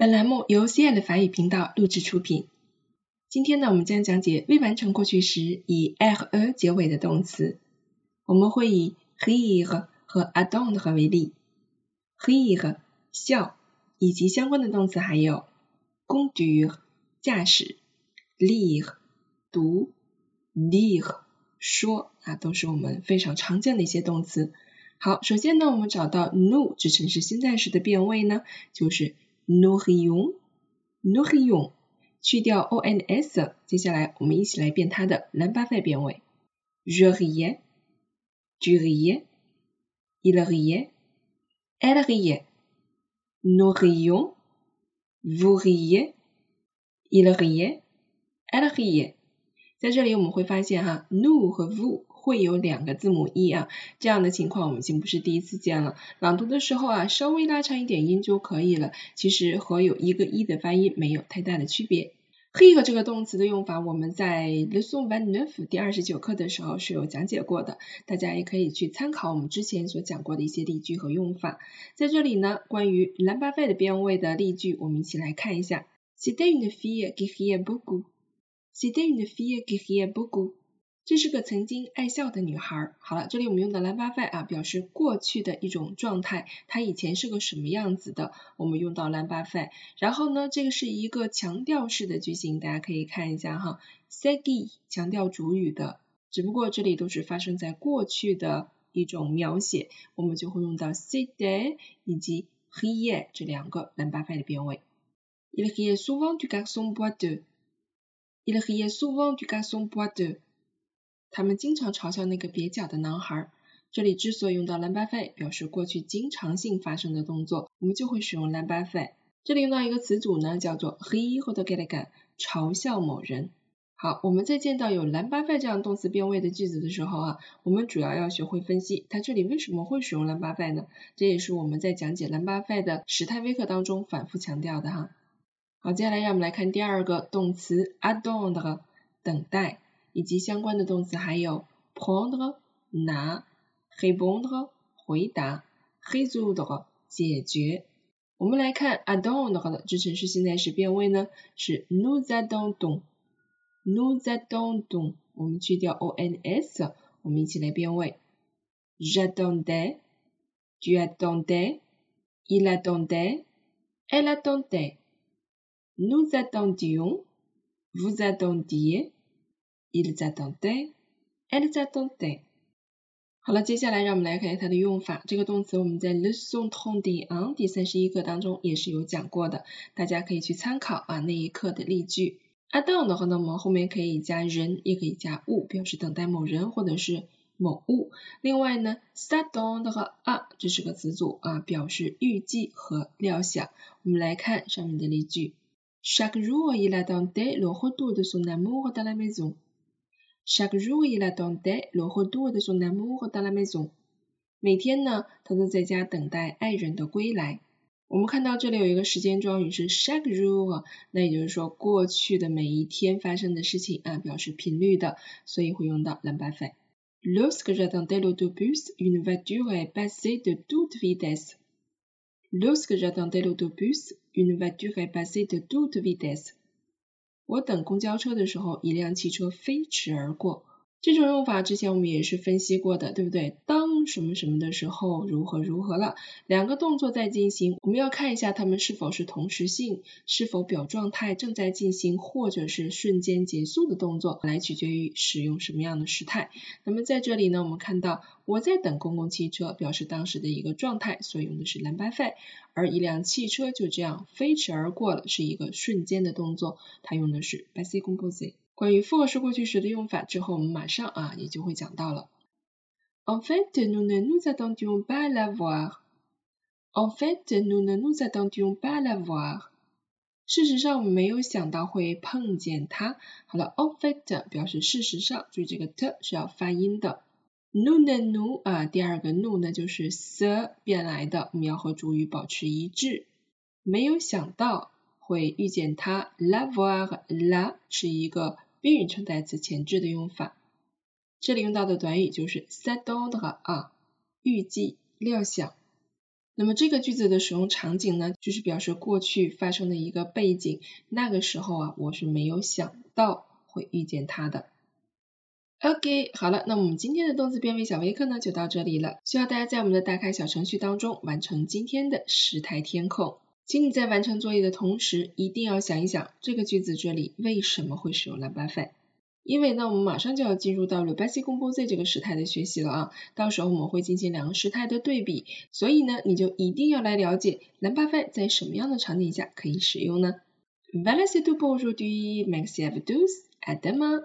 本栏目由 CI 法语频道录制出品。今天呢，我们将讲解未完成过去时以 -er 结尾的动词。我们会以 rire 和 attendre 为例。rire 笑，以及相关的动词还有 c o n d u r 驾驶，lire 读，dire 说啊，都是我们非常常见的一些动词。好，首先呢，我们找到 nous 指城市现在时的变位呢，就是 nous rions，nous rions，去掉 ons，接下来我们一起来变它的蓝巴费变位，je riais，tu riais，il riait，elle riait，nous rions，vous riez，il riait，elle riait。在这里我们会发现哈，nous 和 vous 会有两个字母 e 啊，这样的情况我们已经不是第一次见了。朗读的时候啊，稍微拉长一点音就可以了，其实和有一个 e 的发音没有太大的区别。rire 这个动词的用法，我们在 leçon vingt-neuf 第二十九课的时候是有讲解过的，大家也可以去参考我们之前所讲过的一些例句和用法。在这里呢，关于 l a m b a f e 的变位的例句，我们一起来看一下。C'était une fille qui riait beaucoup. C'était une fille qui riait beaucoup. 这是个曾经爱笑的女孩。好了，这里我们用的 l a m b a f e 啊，表示过去的一种状态，她以前是个什么样子的，我们用到 l a m b a f e 然后呢，这个是一个强调式的句型，大家可以看一下哈，c'est 强调主语的，只不过这里都是发生在过去的一种描写，我们就会用到 c'était 以及 riait 这两个 l a m b a f e 的变位。Il riait souvent du garçon boiteux. Il riait souvent du garçon boiteux. 他们经常嘲笑那个蹩脚的男孩。这里之所以用到 l'imparfait 表示过去经常性发生的动作，我们就会使用 l'imparfait。这里用到一个词组呢，叫做 rire 或者 quelqu'un，嘲笑某人。好，我们在见到有 l'imparfait 这样动词变位的句子的时候啊，我们主要要学会分析它这里为什么会使用 l'imparfait 呢？这也是我们在讲解 l'imparfait 的时态微课当中反复强调的哈。好，接下来让我们来看第二个动词 attendre，等待。以及相关的动词还有 prendre 拿，répondre 回答，résoudre 解决。我们来看 attendre 的支撑式现在时变位呢是 nous attendons，nous attendons。我们去掉 ons，我们一起来变位，j'attendais，tu attendais，il attendait，elle attendait，nous attendions，vous attendiez。et zendong。好了，接下来让我们来看一下它的用法。这个动词我们在 Listen t o the un 第三十一课当中也是有讲过的，大家可以去参考啊那一课的例句。a d o n 的话呢，我们后面可以加人，也可以加物，表示等待某人或者是某物。另外呢 s a d o n 的话啊，这是个词组啊，表示预计和料想。我们来看上面的例句：Chaque jour, il attendait le retour de son amour dans la maison。Chaque jour il attendait le retour de son amour dans la maison。每天呢，他都在家等待爱人的归来。我们看到这里有一个时间状语是 chaque jour，那也就是说过去的每一天发生的事情啊，表示频率的，所以会用到 l'imparfait。Lorsque j'attendais l'autobus, une voiture est passée de toute vitesse. Lorsque j'attendais l'autobus, une voiture est passée de toute vitesse. 我等公交车的时候，一辆汽车飞驰而过。这种用法之前我们也是分析过的，对不对？当什么什么的时候，如何如何了？两个动作在进行，我们要看一下它们是否是同时性，是否表状态正在进行，或者是瞬间结束的动作，来取决于使用什么样的时态。那么在这里呢，我们看到我在等公共汽车，表示当时的一个状态，所以用的是 l'imparfait。而一辆汽车就这样飞驰而过了，是一个瞬间的动作，它用的是 basically。关于复合式过去时的用法，之后我们马上啊也就会讲到了。En fait, nous ne nous attendions pas à la voir. En fait, nous ne nous attendions pas à la voir. 事实上，我们没有想到会碰见它。好了，en fait 表示事实上，注意这个 t 是要发音的。nous ne nous 啊，第二个 nous 呢就是 se 变来的，我们要和主语保持一致。没有想到会遇见他。la voir la 是一个。宾语称代词前置的用法，这里用到的短语就是 set d o n 的啊，预计、料想。那么这个句子的使用场景呢，就是表示过去发生的一个背景，那个时候啊，我是没有想到会遇见他的。OK，好了，那我们今天的动词变位小微课呢就到这里了，需要大家在我们的打开小程序当中完成今天的时态填空。请你在完成作业的同时，一定要想一想这个句子这里为什么会使用 la base。因为呢，我们马上就要进入到 le passé composé 这个时态的学习了啊，到时候我们会进行两个时态的对比，所以呢，你就一定要来了解 la base 在什么样的场景下可以使用呢？Voilà c'est tout pour aujourd'hui. Merci à vous tous. À demain.